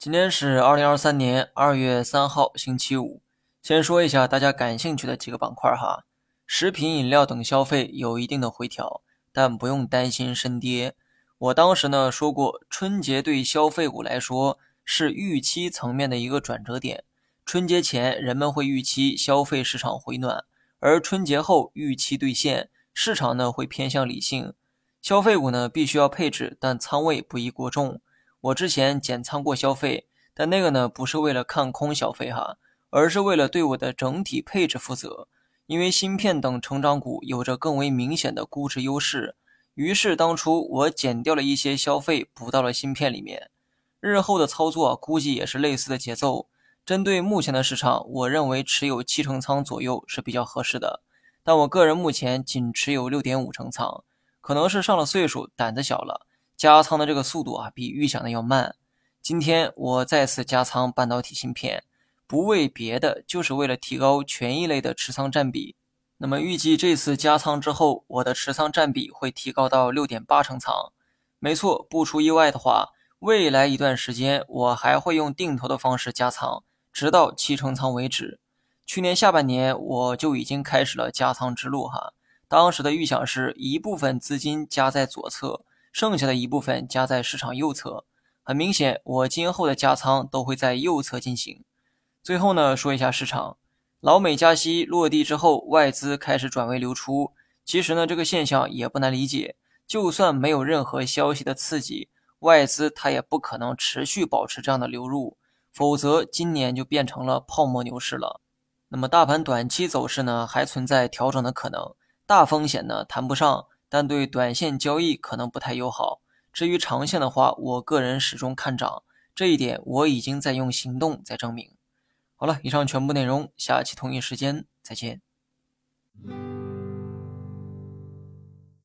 今天是二零二三年二月三号，星期五。先说一下大家感兴趣的几个板块哈，食品饮料等消费有一定的回调，但不用担心深跌。我当时呢说过，春节对消费股来说是预期层面的一个转折点。春节前人们会预期消费市场回暖，而春节后预期兑现，市场呢会偏向理性。消费股呢必须要配置，但仓位不宜过重。我之前减仓过消费，但那个呢不是为了看空消费哈，而是为了对我的整体配置负责。因为芯片等成长股有着更为明显的估值优势，于是当初我减掉了一些消费，补到了芯片里面。日后的操作估计也是类似的节奏。针对目前的市场，我认为持有七成仓左右是比较合适的。但我个人目前仅持有六点五成仓，可能是上了岁数，胆子小了。加仓的这个速度啊，比预想的要慢。今天我再次加仓半导体芯片，不为别的，就是为了提高权益类的持仓占比。那么预计这次加仓之后，我的持仓占比会提高到六点八成仓。没错，不出意外的话，未来一段时间我还会用定投的方式加仓，直到七成仓为止。去年下半年我就已经开始了加仓之路哈，当时的预想是一部分资金加在左侧。剩下的一部分加在市场右侧，很明显，我今后的加仓都会在右侧进行。最后呢，说一下市场，老美加息落地之后，外资开始转为流出。其实呢，这个现象也不难理解，就算没有任何消息的刺激，外资它也不可能持续保持这样的流入，否则今年就变成了泡沫牛市了。那么大盘短期走势呢，还存在调整的可能，大风险呢谈不上。但对短线交易可能不太友好。至于长线的话我个人始终看涨这一点我已经在用行动在证明。好了以上全部内容下期同一时间再见。